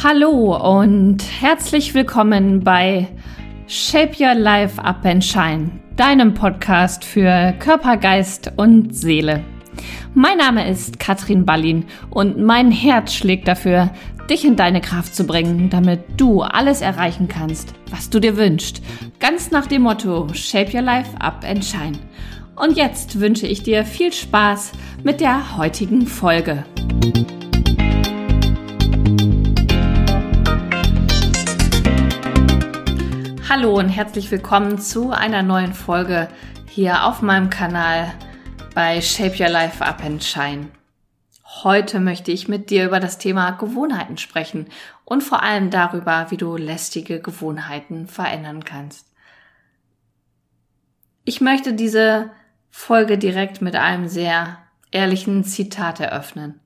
Hallo und herzlich willkommen bei Shape Your Life Up and Shine, deinem Podcast für Körper, Geist und Seele. Mein Name ist Katrin Ballin und mein Herz schlägt dafür, dich in deine Kraft zu bringen, damit du alles erreichen kannst, was du dir wünschst. Ganz nach dem Motto Shape Your Life Up and Shine. Und jetzt wünsche ich dir viel Spaß mit der heutigen Folge. Hallo und herzlich willkommen zu einer neuen Folge hier auf meinem Kanal bei Shape Your Life Up and Shine. Heute möchte ich mit dir über das Thema Gewohnheiten sprechen und vor allem darüber, wie du lästige Gewohnheiten verändern kannst. Ich möchte diese Folge direkt mit einem sehr ehrlichen Zitat eröffnen.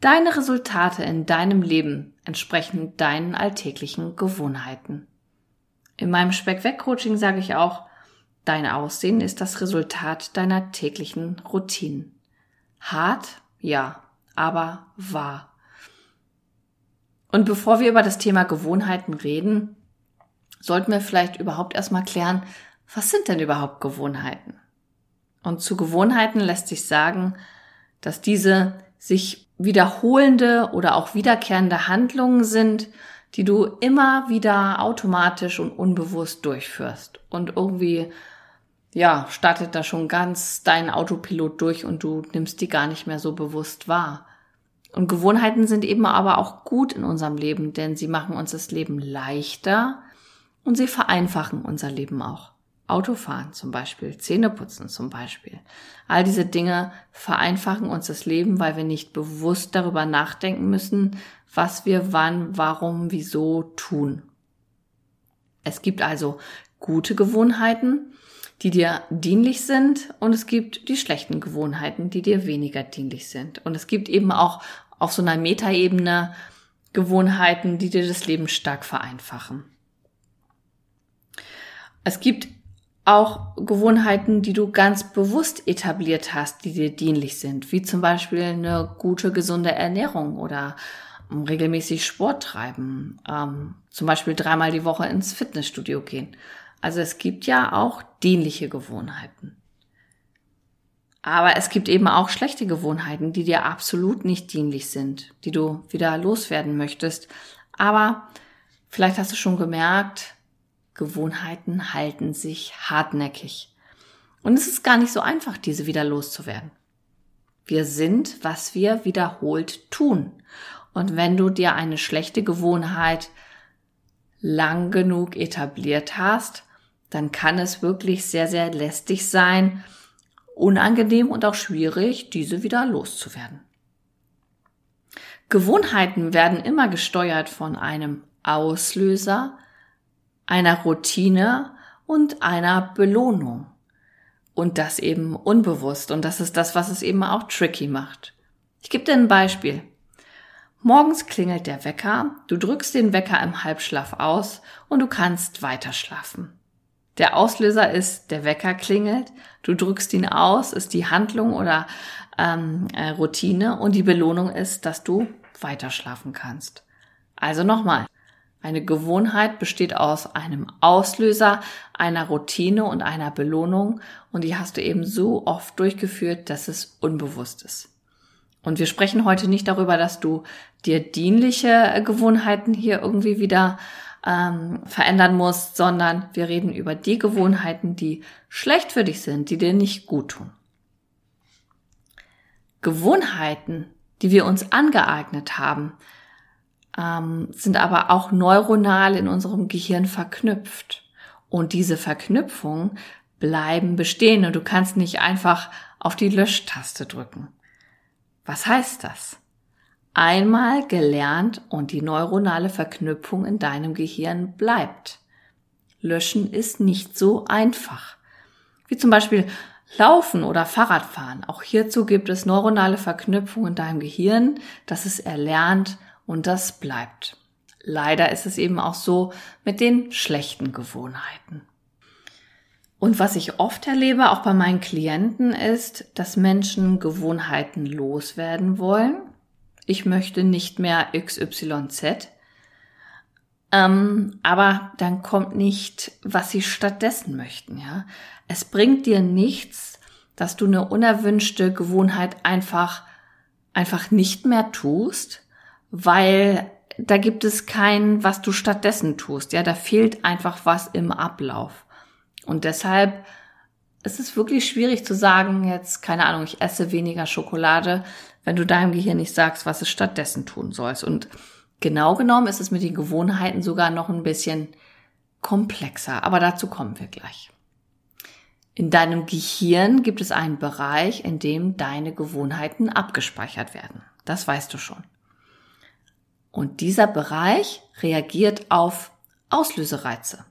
Deine Resultate in deinem Leben entsprechen deinen alltäglichen Gewohnheiten. In meinem Speck-Weg-Coaching sage ich auch, dein Aussehen ist das Resultat deiner täglichen Routinen. Hart? Ja, aber wahr. Und bevor wir über das Thema Gewohnheiten reden, sollten wir vielleicht überhaupt erstmal klären, was sind denn überhaupt Gewohnheiten? Und zu Gewohnheiten lässt sich sagen, dass diese sich wiederholende oder auch wiederkehrende Handlungen sind, die du immer wieder automatisch und unbewusst durchführst. Und irgendwie, ja, startet da schon ganz dein Autopilot durch und du nimmst die gar nicht mehr so bewusst wahr. Und Gewohnheiten sind eben aber auch gut in unserem Leben, denn sie machen uns das Leben leichter und sie vereinfachen unser Leben auch. Autofahren zum Beispiel, Zähneputzen zum Beispiel. All diese Dinge vereinfachen uns das Leben, weil wir nicht bewusst darüber nachdenken müssen, was wir wann, warum, wieso tun. Es gibt also gute Gewohnheiten, die dir dienlich sind und es gibt die schlechten Gewohnheiten, die dir weniger dienlich sind. Und es gibt eben auch auf so einer Metaebene Gewohnheiten, die dir das Leben stark vereinfachen. Es gibt auch Gewohnheiten, die du ganz bewusst etabliert hast, die dir dienlich sind, wie zum Beispiel eine gute, gesunde Ernährung oder ähm, regelmäßig Sport treiben, ähm, zum Beispiel dreimal die Woche ins Fitnessstudio gehen. Also es gibt ja auch dienliche Gewohnheiten. Aber es gibt eben auch schlechte Gewohnheiten, die dir absolut nicht dienlich sind, die du wieder loswerden möchtest. Aber vielleicht hast du schon gemerkt, Gewohnheiten halten sich hartnäckig. Und es ist gar nicht so einfach, diese wieder loszuwerden. Wir sind, was wir wiederholt tun. Und wenn du dir eine schlechte Gewohnheit lang genug etabliert hast, dann kann es wirklich sehr, sehr lästig sein, unangenehm und auch schwierig, diese wieder loszuwerden. Gewohnheiten werden immer gesteuert von einem Auslöser, einer Routine und einer Belohnung. Und das eben unbewusst. Und das ist das, was es eben auch tricky macht. Ich gebe dir ein Beispiel. Morgens klingelt der Wecker, du drückst den Wecker im Halbschlaf aus und du kannst weiter schlafen. Der Auslöser ist, der Wecker klingelt, du drückst ihn aus, ist die Handlung oder ähm, äh, Routine und die Belohnung ist, dass du weiter schlafen kannst. Also nochmal, eine Gewohnheit besteht aus einem Auslöser, einer Routine und einer Belohnung und die hast du eben so oft durchgeführt, dass es unbewusst ist. Und wir sprechen heute nicht darüber, dass du dir dienliche Gewohnheiten hier irgendwie wieder ähm, verändern musst, sondern wir reden über die Gewohnheiten, die schlecht für dich sind, die dir nicht gut tun. Gewohnheiten, die wir uns angeeignet haben, ähm, sind aber auch neuronal in unserem Gehirn verknüpft. Und diese Verknüpfungen bleiben bestehen und du kannst nicht einfach auf die Löschtaste drücken. Was heißt das? Einmal gelernt und die neuronale Verknüpfung in deinem Gehirn bleibt. Löschen ist nicht so einfach. Wie zum Beispiel Laufen oder Fahrradfahren. Auch hierzu gibt es neuronale Verknüpfungen in deinem Gehirn, das es erlernt und das bleibt. Leider ist es eben auch so mit den schlechten Gewohnheiten. Und was ich oft erlebe, auch bei meinen Klienten, ist, dass Menschen Gewohnheiten loswerden wollen, ich möchte nicht mehr XYZ. Ähm, aber dann kommt nicht, was sie stattdessen möchten, ja. Es bringt dir nichts, dass du eine unerwünschte Gewohnheit einfach, einfach nicht mehr tust, weil da gibt es kein, was du stattdessen tust. Ja, da fehlt einfach was im Ablauf. Und deshalb ist es wirklich schwierig zu sagen, jetzt, keine Ahnung, ich esse weniger Schokolade, wenn du deinem Gehirn nicht sagst, was es stattdessen tun sollst. Und genau genommen ist es mit den Gewohnheiten sogar noch ein bisschen komplexer. Aber dazu kommen wir gleich. In deinem Gehirn gibt es einen Bereich, in dem deine Gewohnheiten abgespeichert werden. Das weißt du schon. Und dieser Bereich reagiert auf Auslösereize.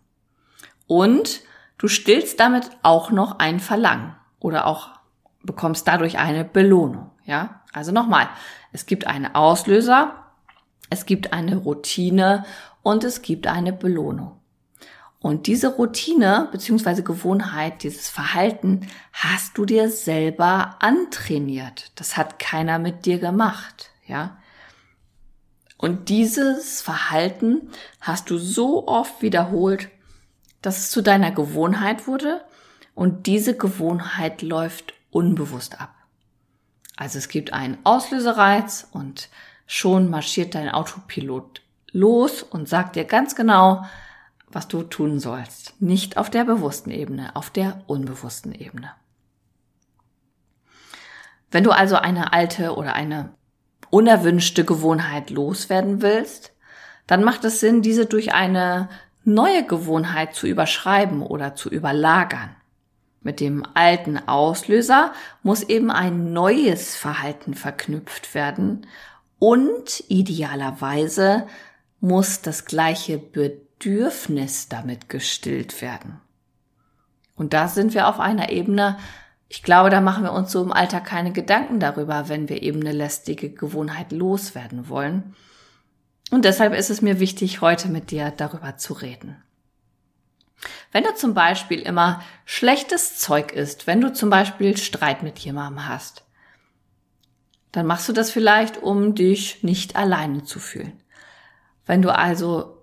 Und du stillst damit auch noch ein Verlangen oder auch bekommst dadurch eine Belohnung. Ja, also nochmal. Es gibt einen Auslöser, es gibt eine Routine und es gibt eine Belohnung. Und diese Routine beziehungsweise Gewohnheit, dieses Verhalten hast du dir selber antrainiert. Das hat keiner mit dir gemacht, ja. Und dieses Verhalten hast du so oft wiederholt, dass es zu deiner Gewohnheit wurde und diese Gewohnheit läuft unbewusst ab. Also es gibt einen Auslösereiz und schon marschiert dein Autopilot los und sagt dir ganz genau, was du tun sollst. Nicht auf der bewussten Ebene, auf der unbewussten Ebene. Wenn du also eine alte oder eine unerwünschte Gewohnheit loswerden willst, dann macht es Sinn, diese durch eine neue Gewohnheit zu überschreiben oder zu überlagern. Mit dem alten Auslöser muss eben ein neues Verhalten verknüpft werden und idealerweise muss das gleiche Bedürfnis damit gestillt werden. Und da sind wir auf einer Ebene, ich glaube, da machen wir uns so im Alltag keine Gedanken darüber, wenn wir eben eine lästige Gewohnheit loswerden wollen. Und deshalb ist es mir wichtig, heute mit dir darüber zu reden. Wenn du zum Beispiel immer schlechtes Zeug isst, wenn du zum Beispiel Streit mit jemandem hast, dann machst du das vielleicht, um dich nicht alleine zu fühlen. Wenn du also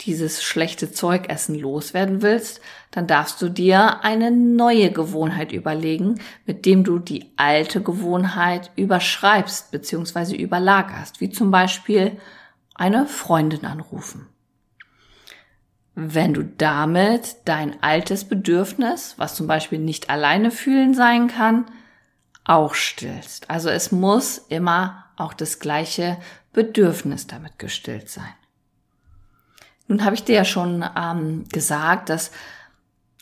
dieses schlechte Zeugessen loswerden willst, dann darfst du dir eine neue Gewohnheit überlegen, mit dem du die alte Gewohnheit überschreibst bzw. überlagerst, wie zum Beispiel eine Freundin anrufen. Wenn du damit dein altes Bedürfnis, was zum Beispiel nicht alleine fühlen sein kann, auch stillst. Also es muss immer auch das gleiche Bedürfnis damit gestillt sein. Nun habe ich dir ja schon ähm, gesagt, dass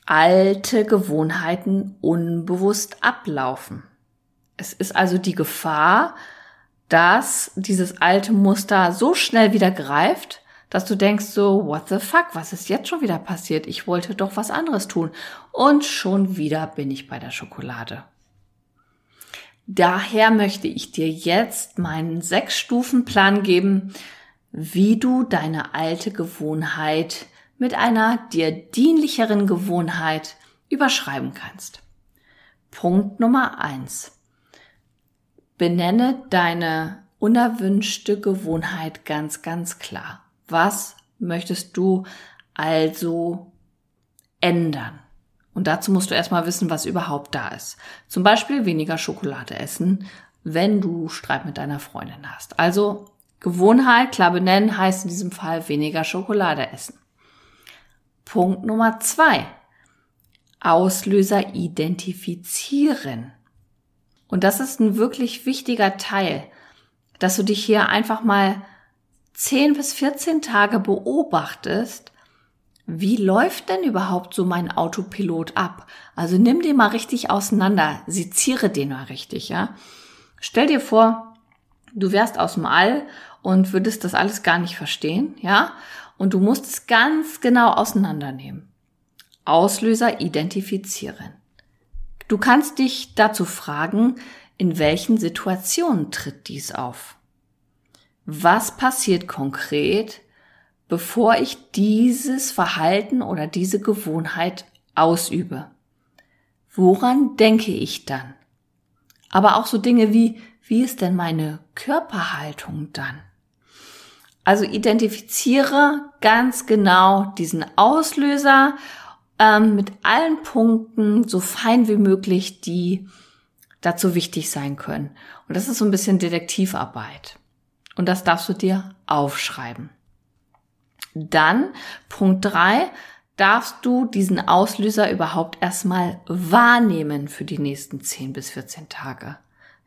alte Gewohnheiten unbewusst ablaufen. Es ist also die Gefahr, dass dieses alte Muster so schnell wieder greift, dass du denkst so, what the fuck, was ist jetzt schon wieder passiert? Ich wollte doch was anderes tun. Und schon wieder bin ich bei der Schokolade. Daher möchte ich dir jetzt meinen Sechs-Stufen-Plan geben, wie du deine alte Gewohnheit mit einer dir dienlicheren Gewohnheit überschreiben kannst. Punkt Nummer eins: Benenne deine unerwünschte Gewohnheit ganz, ganz klar. Was möchtest du also ändern? Und dazu musst du erstmal wissen, was überhaupt da ist. Zum Beispiel weniger Schokolade essen, wenn du Streit mit deiner Freundin hast. Also Gewohnheit, klar benennen, heißt in diesem Fall weniger Schokolade essen. Punkt Nummer zwei. Auslöser identifizieren. Und das ist ein wirklich wichtiger Teil, dass du dich hier einfach mal 10 bis 14 Tage beobachtest, wie läuft denn überhaupt so mein Autopilot ab? Also nimm den mal richtig auseinander, seziere den mal richtig, ja. Stell dir vor, du wärst aus dem All und würdest das alles gar nicht verstehen, ja? Und du musst es ganz genau auseinandernehmen. Auslöser identifizieren. Du kannst dich dazu fragen, in welchen Situationen tritt dies auf? Was passiert konkret, bevor ich dieses Verhalten oder diese Gewohnheit ausübe? Woran denke ich dann? Aber auch so Dinge wie, wie ist denn meine Körperhaltung dann? Also identifiziere ganz genau diesen Auslöser ähm, mit allen Punkten so fein wie möglich, die dazu wichtig sein können. Und das ist so ein bisschen Detektivarbeit. Und das darfst du dir aufschreiben. Dann Punkt drei darfst du diesen Auslöser überhaupt erstmal wahrnehmen für die nächsten 10 bis 14 Tage.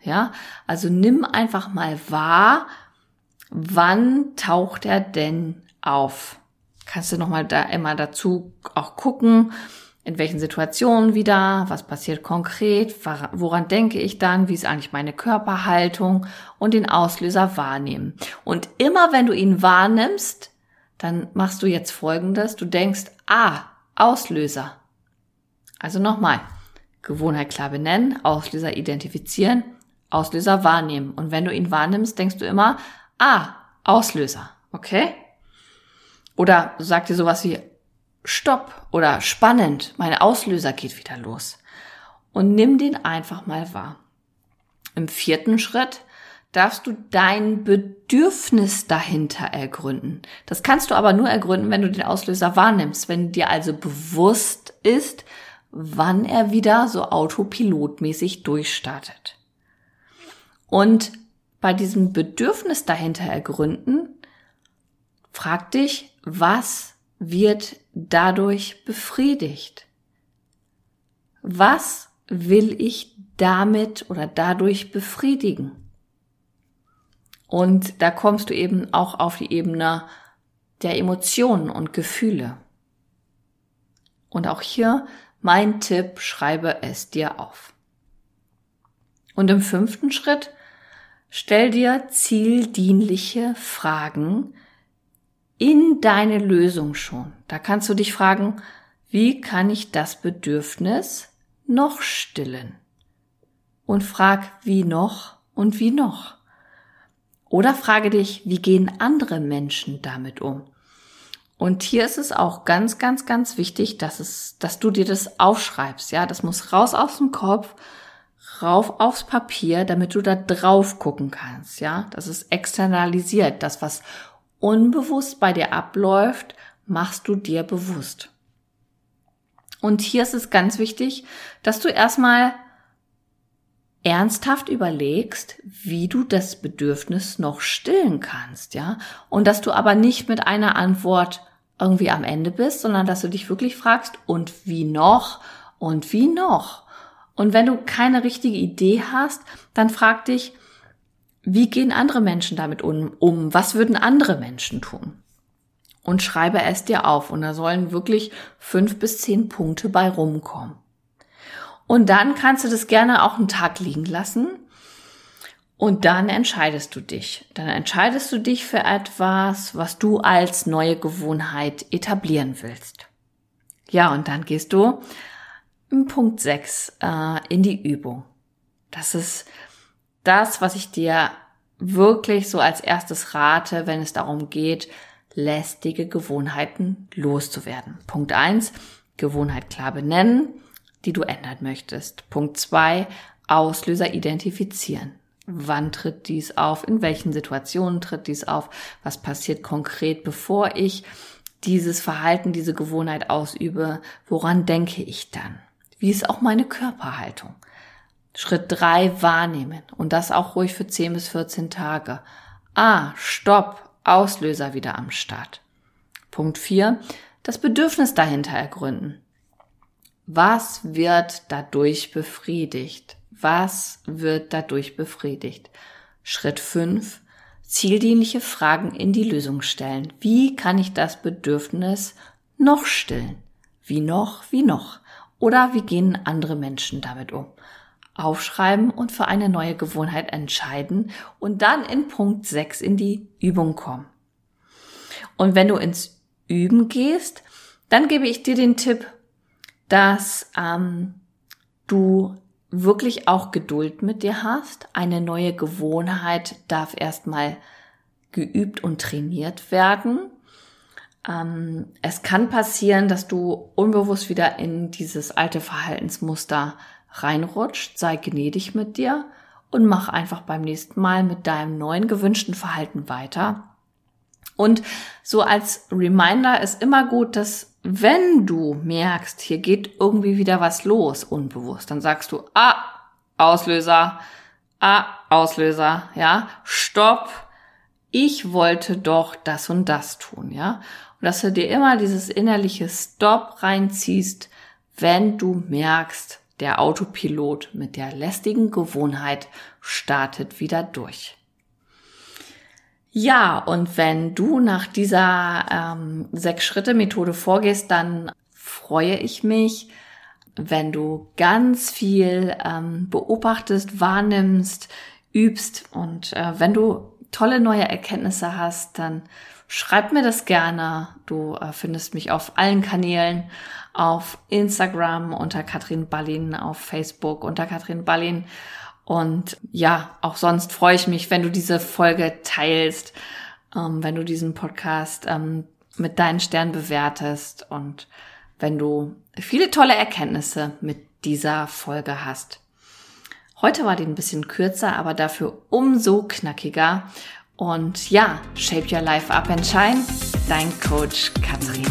Ja, also nimm einfach mal wahr, wann taucht er denn auf? Kannst du nochmal da immer dazu auch gucken, in welchen Situationen wieder, was passiert konkret, woran denke ich dann, wie ist eigentlich meine Körperhaltung und den Auslöser wahrnehmen. Und immer wenn du ihn wahrnimmst, dann machst du jetzt Folgendes. Du denkst, ah, Auslöser. Also nochmal, Gewohnheit klar benennen, Auslöser identifizieren, Auslöser wahrnehmen. Und wenn du ihn wahrnimmst, denkst du immer, ah, Auslöser. Okay? Oder sag dir sowas wie, stopp oder spannend, mein Auslöser geht wieder los. Und nimm den einfach mal wahr. Im vierten Schritt darfst du dein Bedürfnis dahinter ergründen. Das kannst du aber nur ergründen, wenn du den Auslöser wahrnimmst, wenn dir also bewusst ist, wann er wieder so autopilotmäßig durchstartet. Und bei diesem Bedürfnis dahinter ergründen, frag dich, was wird dadurch befriedigt? Was will ich damit oder dadurch befriedigen? Und da kommst du eben auch auf die Ebene der Emotionen und Gefühle. Und auch hier mein Tipp, schreibe es dir auf. Und im fünften Schritt stell dir zieldienliche Fragen in deine Lösung schon. Da kannst du dich fragen, wie kann ich das Bedürfnis noch stillen? Und frag, wie noch und wie noch. Oder frage dich, wie gehen andere Menschen damit um? Und hier ist es auch ganz, ganz, ganz wichtig, dass es, dass du dir das aufschreibst. Ja, das muss raus aus dem Kopf, rauf aufs Papier, damit du da drauf gucken kannst. Ja, das ist externalisiert. Das, was unbewusst bei dir abläuft, machst du dir bewusst. Und hier ist es ganz wichtig, dass du erstmal ernsthaft überlegst, wie du das Bedürfnis noch stillen kannst, ja? Und dass du aber nicht mit einer Antwort irgendwie am Ende bist, sondern dass du dich wirklich fragst, und wie noch? Und wie noch? Und wenn du keine richtige Idee hast, dann frag dich, wie gehen andere Menschen damit um? Was würden andere Menschen tun? Und schreibe es dir auf. Und da sollen wirklich fünf bis zehn Punkte bei rumkommen. Und dann kannst du das gerne auch einen Tag liegen lassen. Und dann entscheidest du dich. Dann entscheidest du dich für etwas, was du als neue Gewohnheit etablieren willst. Ja, und dann gehst du Punkt 6 äh, in die Übung. Das ist das, was ich dir wirklich so als erstes rate, wenn es darum geht, lästige Gewohnheiten loszuwerden. Punkt 1, Gewohnheit klar benennen die du ändern möchtest. Punkt zwei, Auslöser identifizieren. Wann tritt dies auf? In welchen Situationen tritt dies auf? Was passiert konkret, bevor ich dieses Verhalten, diese Gewohnheit ausübe? Woran denke ich dann? Wie ist auch meine Körperhaltung? Schritt drei wahrnehmen und das auch ruhig für 10 bis 14 Tage. Ah, stopp, Auslöser wieder am Start. Punkt vier das Bedürfnis dahinter ergründen. Was wird dadurch befriedigt? Was wird dadurch befriedigt? Schritt 5. Zieldienliche Fragen in die Lösung stellen. Wie kann ich das Bedürfnis noch stillen? Wie noch? Wie noch? Oder wie gehen andere Menschen damit um? Aufschreiben und für eine neue Gewohnheit entscheiden und dann in Punkt 6 in die Übung kommen. Und wenn du ins Üben gehst, dann gebe ich dir den Tipp, dass ähm, du wirklich auch Geduld mit dir hast. Eine neue Gewohnheit darf erstmal geübt und trainiert werden. Ähm, es kann passieren, dass du unbewusst wieder in dieses alte Verhaltensmuster reinrutscht. Sei gnädig mit dir. und mach einfach beim nächsten Mal mit deinem neuen gewünschten Verhalten weiter. Und so als Reminder ist immer gut, dass wenn du merkst, hier geht irgendwie wieder was los, unbewusst, dann sagst du, ah, Auslöser, ah, Auslöser, ja, stopp, ich wollte doch das und das tun, ja. Dass du dir immer dieses innerliche Stop reinziehst, wenn du merkst, der Autopilot mit der lästigen Gewohnheit startet wieder durch. Ja, und wenn du nach dieser ähm, Sechs-Schritte-Methode vorgehst, dann freue ich mich, wenn du ganz viel ähm, beobachtest, wahrnimmst, übst und äh, wenn du tolle neue Erkenntnisse hast, dann schreib mir das gerne. Du äh, findest mich auf allen Kanälen, auf Instagram unter Katrin Ballin, auf Facebook unter Katrin Ballin. Und ja, auch sonst freue ich mich, wenn du diese Folge teilst, ähm, wenn du diesen Podcast ähm, mit deinen Sternen bewertest und wenn du viele tolle Erkenntnisse mit dieser Folge hast. Heute war die ein bisschen kürzer, aber dafür umso knackiger. Und ja, Shape Your Life Up and Shine, dein Coach Katrin.